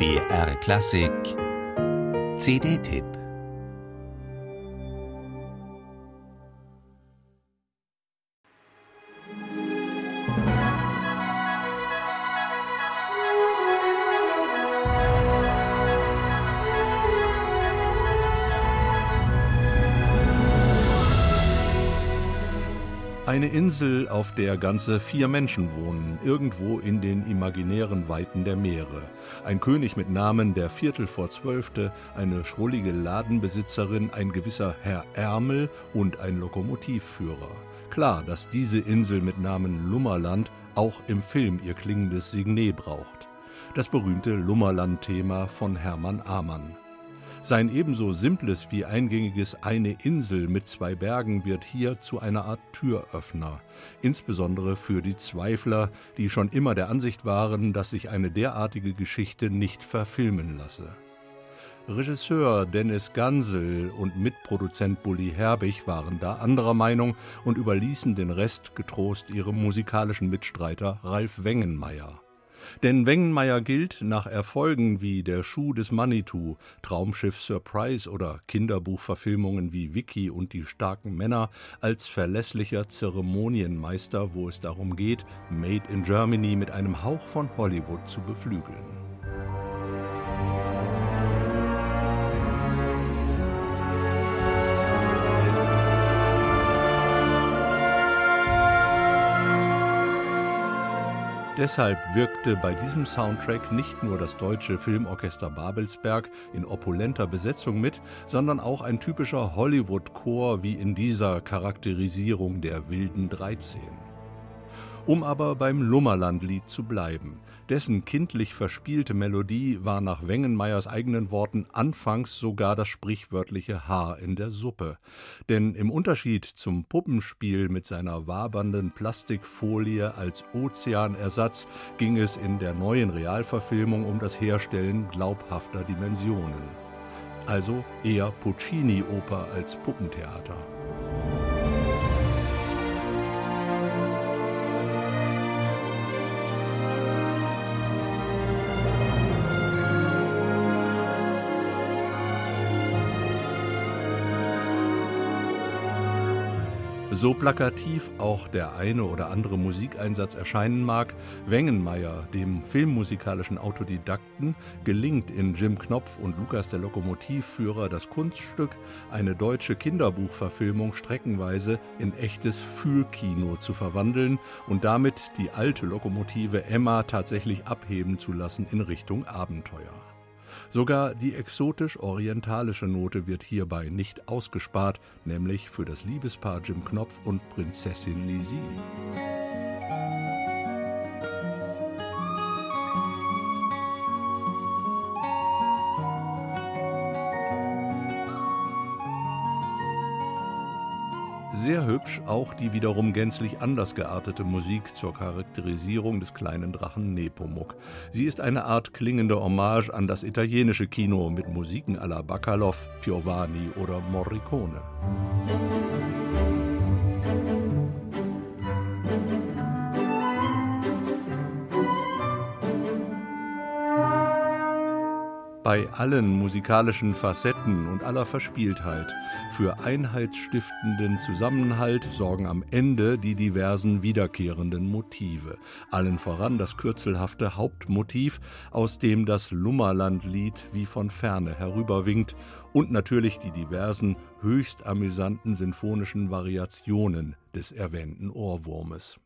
BR Klassik. CD-Tipp Eine Insel, auf der ganze vier Menschen wohnen, irgendwo in den imaginären Weiten der Meere. Ein König mit Namen der Viertel vor Zwölfte, eine schrullige Ladenbesitzerin, ein gewisser Herr Ärmel und ein Lokomotivführer. Klar, dass diese Insel mit Namen Lummerland auch im Film ihr klingendes Signet braucht. Das berühmte Lummerland-Thema von Hermann Amann. Sein ebenso simples wie eingängiges Eine Insel mit zwei Bergen wird hier zu einer Art Türöffner, insbesondere für die Zweifler, die schon immer der Ansicht waren, dass sich eine derartige Geschichte nicht verfilmen lasse. Regisseur Dennis Gansel und Mitproduzent Bully Herbig waren da anderer Meinung und überließen den Rest getrost ihrem musikalischen Mitstreiter Ralf Wengenmeier. Denn Wengenmeier gilt nach Erfolgen wie Der Schuh des Manitou, Traumschiff Surprise oder Kinderbuchverfilmungen wie Vicky und die starken Männer als verlässlicher Zeremonienmeister, wo es darum geht, Made in Germany mit einem Hauch von Hollywood zu beflügeln. Deshalb wirkte bei diesem Soundtrack nicht nur das deutsche Filmorchester Babelsberg in opulenter Besetzung mit, sondern auch ein typischer Hollywood-Chor wie in dieser Charakterisierung der wilden 13. Um aber beim Lummerlandlied zu bleiben. Dessen kindlich verspielte Melodie war nach Wengenmeyers eigenen Worten anfangs sogar das sprichwörtliche Haar in der Suppe. Denn im Unterschied zum Puppenspiel mit seiner wabernden Plastikfolie als Ozeanersatz ging es in der neuen Realverfilmung um das Herstellen glaubhafter Dimensionen. Also eher Puccini-Oper als Puppentheater. So plakativ auch der eine oder andere Musikeinsatz erscheinen mag, Wengenmeier, dem filmmusikalischen Autodidakten, gelingt in Jim Knopf und Lukas der Lokomotivführer das Kunststück, eine deutsche Kinderbuchverfilmung streckenweise in echtes Fühlkino zu verwandeln und damit die alte Lokomotive Emma tatsächlich abheben zu lassen in Richtung Abenteuer. Sogar die exotisch-orientalische Note wird hierbei nicht ausgespart, nämlich für das Liebespaar Jim Knopf und Prinzessin Lizzie. Sehr hübsch auch die wiederum gänzlich anders geartete Musik zur Charakterisierung des kleinen Drachen Nepomuk. Sie ist eine Art klingende Hommage an das italienische Kino mit Musiken à la Bacalov, Piovani oder Morricone. Bei allen musikalischen Facetten und aller Verspieltheit. Für einheitsstiftenden Zusammenhalt sorgen am Ende die diversen wiederkehrenden Motive. Allen voran das kürzelhafte Hauptmotiv, aus dem das Lummerlandlied wie von ferne herüberwinkt und natürlich die diversen, höchst amüsanten sinfonischen Variationen des erwähnten Ohrwurmes.